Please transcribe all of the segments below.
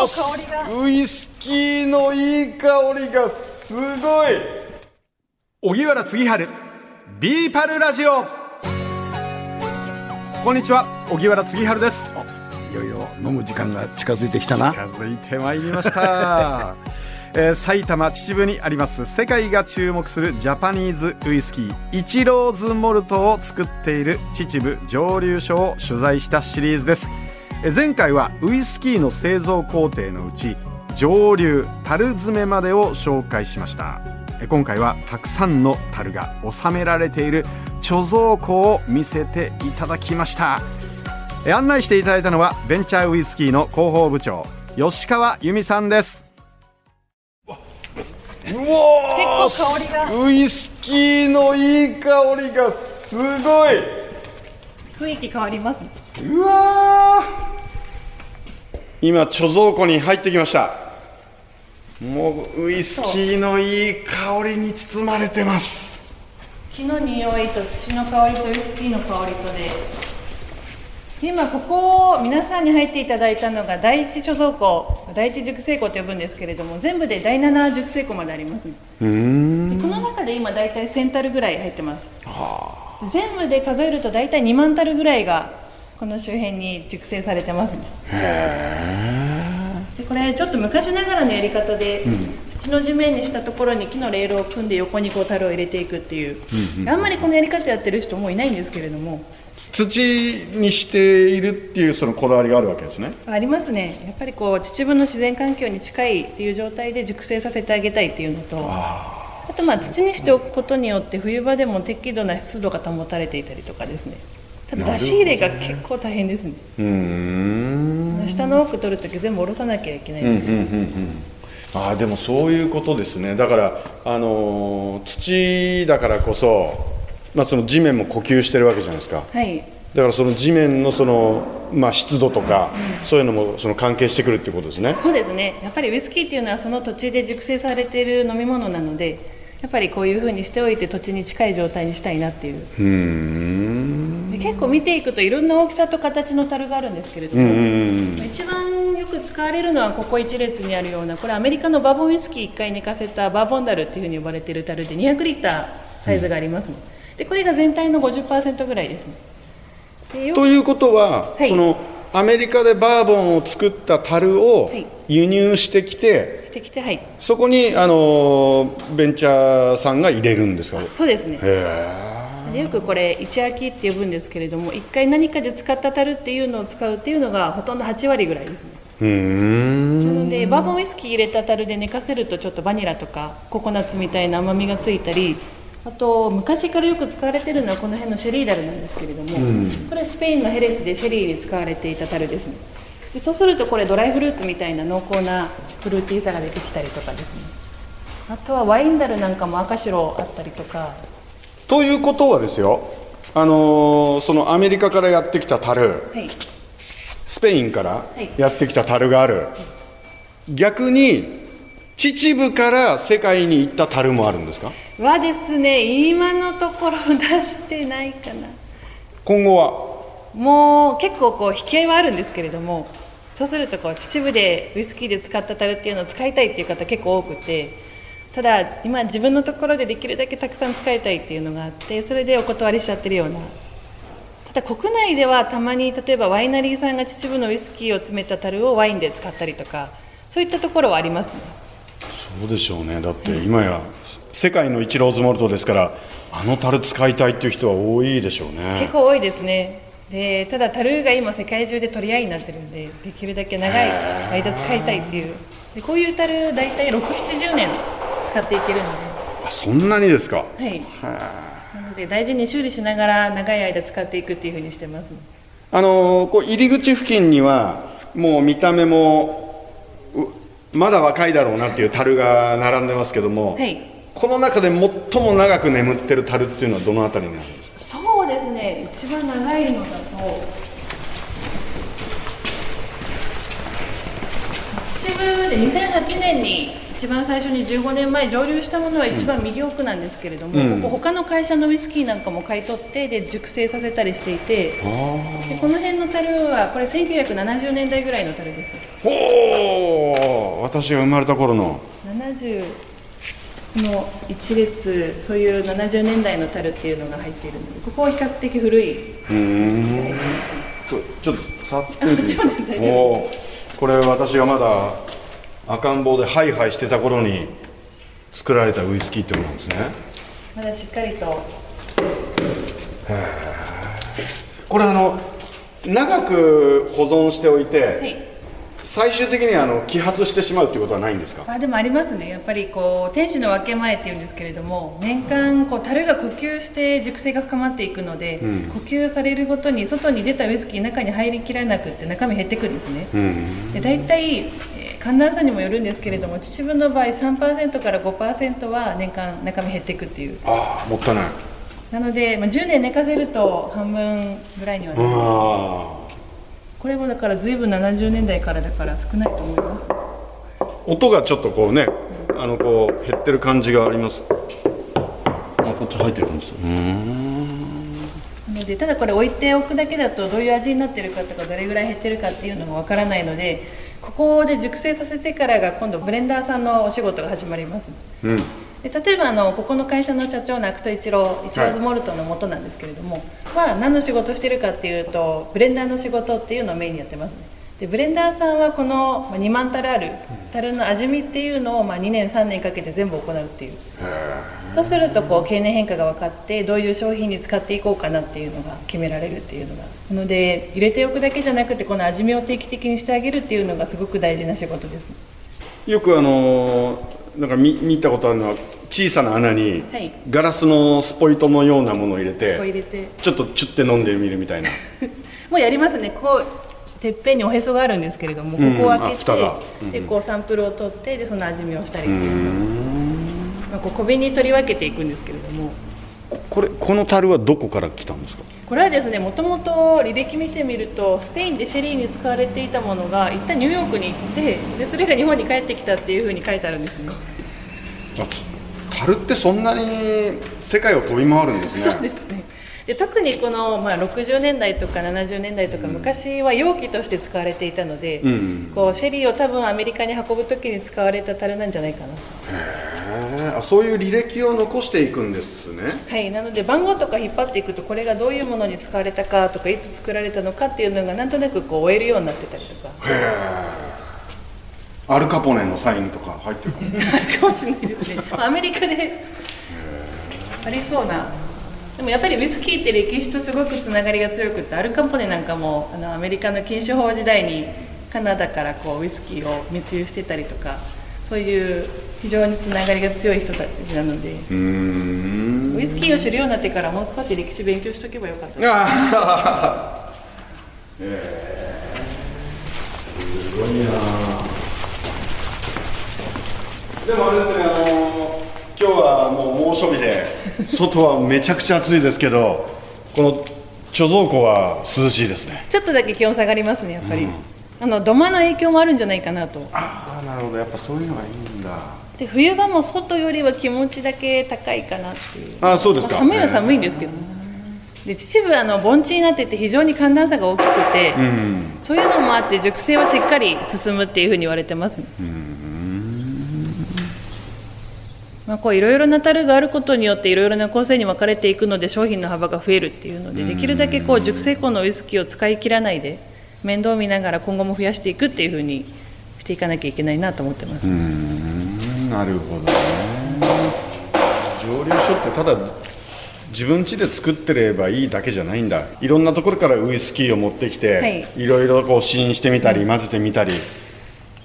ウイスキーのいい香りがすごい。荻原次春ビーパルラジオ。こんにちは荻原次春です。いよいよ飲む時間が近づいてきたな。近づいてまいりました、えー埼玉秩父にあります世界が注目するジャパニーズウイスキーイチローズモルトを作っている秩父蒸留所を取材したシリーズです。えー前回はウイスキーの製造工程のうち蒸留樽詰めまでを紹介しました。えー今回はたくさんの樽が収められている貯蔵庫を見せていただきました。え案内していただいたのはベンチャーウイスキーの広報部長吉川由美さんです。うわ結構香りが。ウイスキーのいい香りがすごい。雰囲気変わりますうわ今貯蔵庫に入ってきました。もうウイスキーのいい香りに包まれてます。木の匂いと土の香りとウイスキーの香りとで。今ここを皆さんに入っていただいたのが第一貯蔵庫第一熟成庫と呼ぶんですけれども全部で第7熟成庫まであります。でこの中で今大体1000タルぐらい入ってます。全部で数えると大体2万タルぐらいがこの周辺に熟成されてますでこれちょっと昔ながらのやり方で、土の地面にしたところに木のレールを組んで横にこう樽を入れていくっていう、あんまりこのやり方やってる人もういないんですけれども。土にしているっていうそのこだわりがあるわけですね。ありますね。やっぱりこう秩父の自然環境に近いっていう状態で熟成させてあげたいっていうのとあとまあ土にしておくことによって冬場でも適度な湿度が保たれていたりとかですねただ出し入れが結構大変ですね。うーん。下の奥取るとき全部下ろさなきゃいけないので、ああでもそういうことですね。だからあのー土だからこそ、まあ、その地面も呼吸してるわけじゃないですか。はい。だからその地面のその、まあ、湿度とか、そういうのもその関係してくるっていうことですね。そうですね。やっぱりウイスキーっていうのはその土地で熟成されている飲み物なのでやっぱりこういうふうにしておいて土地に近い状態にしたいなっていう。うーん。で結構見ていくといろんな大きさと形の樽があるんですけれども、うんうん一番よく使われるのはここ一列にあるようなこれアメリカのバーボンウイスキー1回寝かせたバーボンダルっていうふうに呼ばれている樽で200リッターサイズがありますね、でこれが全体の50%ぐらいですね。ということは、はい。そのアメリカでバーボンを作った樽をはい。輸入してきて、してきてはい。そこにあのーベンチャーさんが入れるんですか？へそうですね。えでよくこれ一焼きって呼ぶんですけれども1回何かで使った樽っていうのを使うっていうのがほとんど8割ぐらいですね。なのでバーボンウイスキー入れた樽で寝かせるとちょっとバニラとかココナッツみたいな甘みがついたりあと昔からよく使われてるのはこの辺のシェリーダルなんですけれども、これスペインのヘレスでシェリーに使われていた樽ですね。でそうするとこれドライフルーツみたいな濃厚なフルーティーさが出てきたりとかですね。あとはワインダルなんかも赤白あったりとかということはですよあのーそのアメリカからやってきた樽はい。スペインからい。やってきた樽がある、逆に秩父から世界に行った樽もあるんですか？はですね今のところ出してないかな。今後は？もう結構こう引き合いはあるんですけれどもそうするとこう秩父でウイスキーで使った樽っていうのを使いたいっていう方結構多くてただ今自分のところでできるだけたくさん使いたいっていうのがあってそれでお断りしちゃってるような。ただ国内ではたまに例えばワイナリーさんが秩父のウイスキーを詰めた樽をワインで使ったりとかそういったところはありますね。そうでしょうね。だって今や世界のイチローズモルトですからあの樽使いたいっていう人は多いでしょうね。結構多いですね。でただ樽が今世界中で取り合いになってるんでできるだけ長い間使いたいっていう。でこういう樽大体670年使っていけるのあそんなにですか？で、はい、なので大事に修理しながら長い間使っていくっていうふうにしてます。あのーこう入り口付近にはもう見た目もうまだ若いだろうなっていう樽が並んでますけども、はい。この中で最も長く眠ってる樽っていうのはどのあたりになるんですか？そうですね。一番長いのだと秩父で2008年に一番最初に15年前蒸留したものは一番右奥なんですけれども、うん。ここ他の会社のウイスキーなんかも買い取ってで熟成させたりしていてでこの辺の樽はこれ1970年代ぐらいの樽です。おお私が生まれた頃の。70の一列そういう70年代の樽っていうのが入っているのでここは比較的古い。うん。ちょっと触ってみてこれ私がまだ赤ん坊でハイハイしてた頃に作られたウイスキーってことなんですね。まだしっかりと。これあの長く保存しておいて、はい。最終的にあの揮発してしまうっていうことはないんですか？あでもありますね。やっぱりこう天使の分け前っていうんですけれども年間こう樽が呼吸して熟成が深まっていくので、うん。呼吸されるごとに外に出たウイスキー中に入りきらなくって中身減ってくんですね。うん。で大体、えー寒暖差にもよるんですけれども秩父の場合3%から5%は年間中身減っていくっていう。ああもったいない。なので、まあ、10年寝かせると半分ぐらいにはなる。あこれもだから随分70年代からだから少ないと思います。あ音がちょっとこうねあのこう減ってる感じがあります。あこっち入ってる感じですうん。なのでただこれ置いておくだけだとどういう味になってるかとかどれぐらい減ってるかっていうのがわからないのでここで熟成させてからが今度ブレンダーさんのお仕事が始まります。うん。で例えばあのここの会社の社長の肥土伊知郎イチローズ・モルトの元なんですけれども、は何の仕事してるかっていうとブレンダーの仕事っていうのをメインにやってますね。でブレンダーさんはこのまあ2万樽ある樽の味見っていうのをまあ2年3年かけて全部行うっていうそうするとこう経年変化が分かってどういう商品に使っていこうかなっていうのが決められるっていうのがなので入れておくだけじゃなくてこの味見を定期的にしてあげるっていうのがすごく大事な仕事です。よくあのーなんか見見たことあるのは小さな穴にはいガラスのスポイトのようなものを入れて入れて。ちょっとチュッて飲んでみるみたいな。もうやりますね。こうてっぺんにおへそがあるんですけれどもこうん。こを開けて、でこうサンプルを取ってでその味見をしたり。っていうまあ、こう小瓶に取り分けていくんですけれども。ここれこの樽はどこから来たんですか？これはですねもともと履歴見てみるとスペインでシェリーに使われていたものが一旦ニューヨークに行ってでそれが日本に帰ってきたっていうふうに書いてあるんですね。樽ってそんなに世界を飛び回るんですね。そうですね。で特にこの、まあ、60年代とか70年代とか昔は容器として使われていたので、うん。こうシェリーを多分アメリカに運ぶ時に使われた樽なんじゃないかな。へーあそういう履歴を残していくんですね。はい。なので番号とか引っ張っていくとこれがどういうものに使われたかとかいつ作られたのかっていうのがなんとなくこう追えるようになってたりとか。アルカポネのサインとか入ってるかも。かもしれないですね。まあアメリカでありそうな。でもやっぱりウイスキーって歴史とすごくつながりが強くってアルカポネなんかもあのアメリカの禁酒法時代にカナダからこうウイスキーを密輸してたりとかそういう非常につながりが強い人たちなのでウイスキーを知るようになってからもう少し歴史勉強しとけばよかった。あーえー。すごいな。でもあれですねあの今日はもう猛暑日で外はめちゃくちゃ暑いですけどこの貯蔵庫は涼しいですね。ちょっとだけ気温下がりますねやっぱり、あの土間の影響もあるんじゃないかなと。ああなるほど。やっぱそういうのがいいんだで冬場も外よりは気持ちだけ高いかなっていう。あそうですか。寒いは寒いんですけど。ねで秩父はあの盆地になってて非常に寒暖差が大きくて、うん。そういうのもあって熟成はしっかり進むっていうふうに言われてますね。まあ、こういろいろな樽があることによっていろいろな構成に分かれていくので商品の幅が増えるっていうのでできるだけこう熟成庫のウイスキーを使い切らないで面倒見ながら今後も増やしていくっていうふうにしていかなきゃいけないなと思ってます、なるほどね。蒸留所ってただ自分家で作ってればいいだけじゃないんだ。いろんなところからウイスキーを持ってきて、はい。い、ろいろこう試飲してみたり混ぜてみたり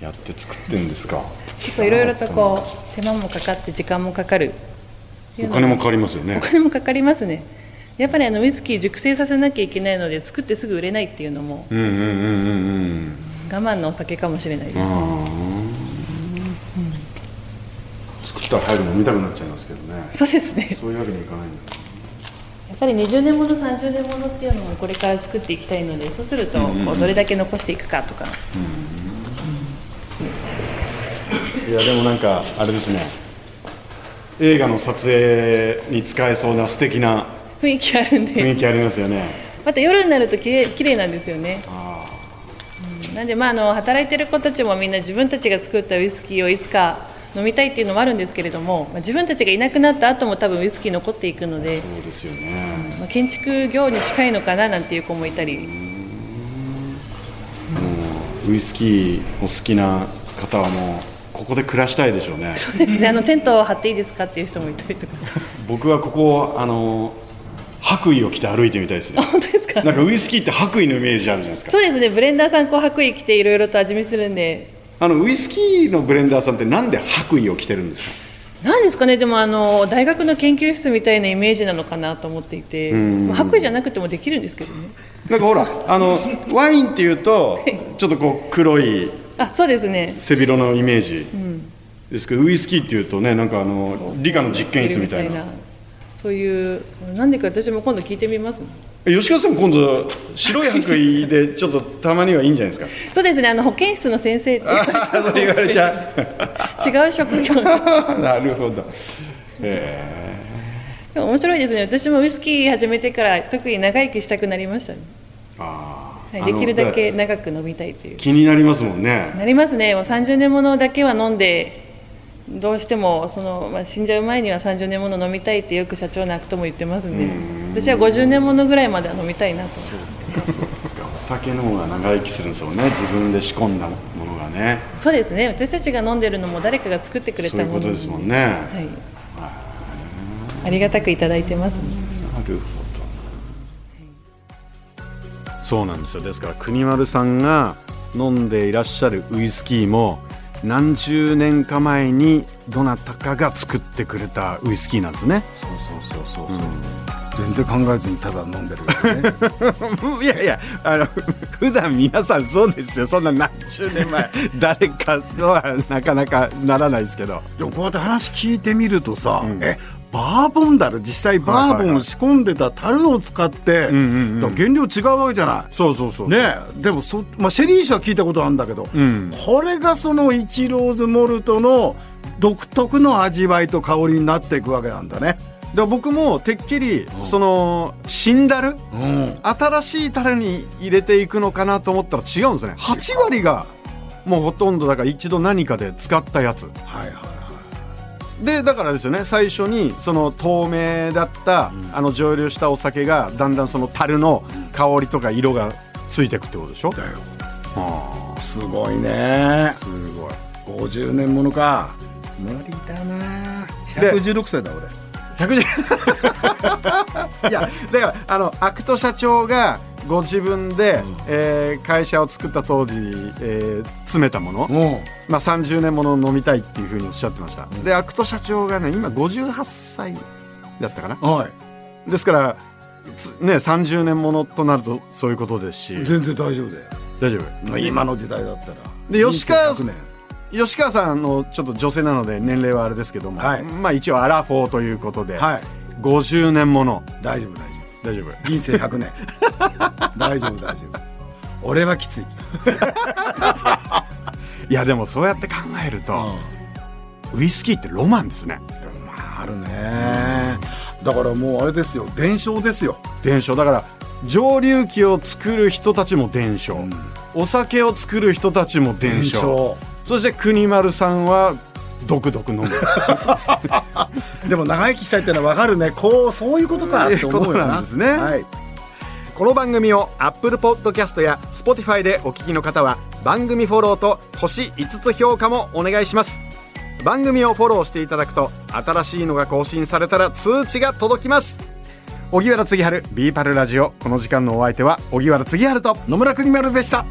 やって作ってるんですか。結構いろいろとこう手間もかかって時間もかかるお金もかかりますよね。お金もかかりますね。やっぱりあのウイスキー熟成させなきゃいけないので作ってすぐ売れないっていうのも。うんうんうんうんうん。我慢のお酒かもしれないです、作ったら早く飲みたくなっちゃいますけどね。そうですね。そういうわけにはいかないんだやっぱり20年もの30年ものっていうのもこれから作っていきたいのでそうするとこうどれだけ残していくかとか、いやでもなんかあれですね。映画の撮影に使えそうな素敵な雰囲気あるんで。雰囲気ありますよね。また夜になるときれい綺麗なんですよね、うん、なんでまああの働いてる子たちもみんな自分たちが作ったウイスキーをいつか飲みたいっていうのもあるんですけれども、まあ、自分たちがいなくなった後も多分ウイスキー残っていくのでそうですよね、まあ、建築業に近いのかななんていう子もいたり。ウイスキーお好きな方はもうここで暮らしたいでしょうね。そうですね。あのテントを張っていいですかっていう人もいたりとか。僕はここあの白衣を着て歩いてみたいですね。本当ですか？なんかウイスキーって白衣のイメージあるじゃないですか。そうですね。ブレンダーさんこう白衣着ていろいろと味見するんであのウイスキーのブレンダーさんってなんで白衣を着てるんですか？なんですかね。でもあの大学の研究室みたいなイメージなのかなと思っていて。ん。まあ白衣じゃなくてもできるんですけどね。なんかほらあのワインっていうとちょっとこう黒いあそうですね。背広のイメージ。ですけど、ウイスキーっていうとねなんかあの理科の実験室みたいな。そういうなんでか私も今度聞いてみます、吉川さん今度白い白衣でちょっとたまにはいいんじゃないですか？そうですねあの保健室の先生って言われちゃう違う職業な るほど。え。でも面白いですね。私もウイスキー始めてから特に長生きしたくなりましたね、ーあーはい、できるだけ長く飲みたいっていう。気になりますもんね。なりますね。もう30年ものだけは飲んでどうしてもその、まあ、死んじゃう前には30年もの飲みたいってよく社長の悪とも言ってますんで私は50年ものぐらいまでは飲みたいなと。お酒の方が長生きするんですよね。自分で仕込んだものがね。そうですね。私たちが飲んでるのも誰かが作ってくれそういうこたものとですもんね、はい、ありがたくいただいてます、なるほどそうなんですよ。ですから国丸さんが飲んでいらっしゃるウイスキーも何十年か前にどなたかが作ってくれたウイスキーなんですね。そうそうそうそうそう、全然考えずにただ飲んでるよね。いやいやあの普段皆さんそうですよ。そんな何十年前 誰かとはなかなかならないですけど。でもこうやって話聞いてみるとさ、えバーボン樽実際バーボンを仕込んでた樽を使って、原料違うわけじゃない。そうそうそうね。でもそ、まあ、シェリー酒は聞いたことあるんだけど、ん。これがそのイチローズモルトの独特の味わいと香りになっていくわけなんだね。で僕もてっきりその死んだる？うん、新しいタレに入れていくのかなと思ったら違うんですね。8割がもうほとんどだから一度何かで使ったやつ。はいはいはでだからですよね。最初にその透明だった、あの蒸留したお酒がだんだんその樽の香りとか色がついていくってことでしょ？い。だよ。あすごいね。ーすごい。50年ものか。無理だな。で116歳だ俺110いやだからあの肥土社長がご自分で、えー会社を作った当時、えー詰めたもの、う。んまあ、30年もの飲みたいっていうふうにおっしゃってました、で肥土社長がね今58歳だったかな。はい。ですからつね30年ものとなるとそういうことですし。全然大丈夫だよ大丈夫。今の時代だったら。で吉川人生100年吉川さんのちょっと女性なので年齢はあれですけども、はい。まあ一応アラフォーということで、はい。50年もの。大丈夫大丈大丈夫。夫人生100年。大丈夫 大丈夫。俺はきつい、いやでもそうやって考えると、ウイスキーってロマンですね。でもまああるね。だからもうあれですよ。伝承ですよ。伝承。だから蒸留機を作る人たちも伝承、お酒を作る人たちも伝承そして国丸さんはドクドク飲むでも長生きしたいってのは分かるね。こうそういうことかって思うよな。んですね。はい、この番組を Apple Podcast や Spotify でお聞きの方は番組フォローと星5つ評価もお願いします。番組をフォローしていただくと新しいのが更新されたら通知が届きます。荻原次春ビーパルラジオ。この時間のお相手は荻原次春と野村国丸でした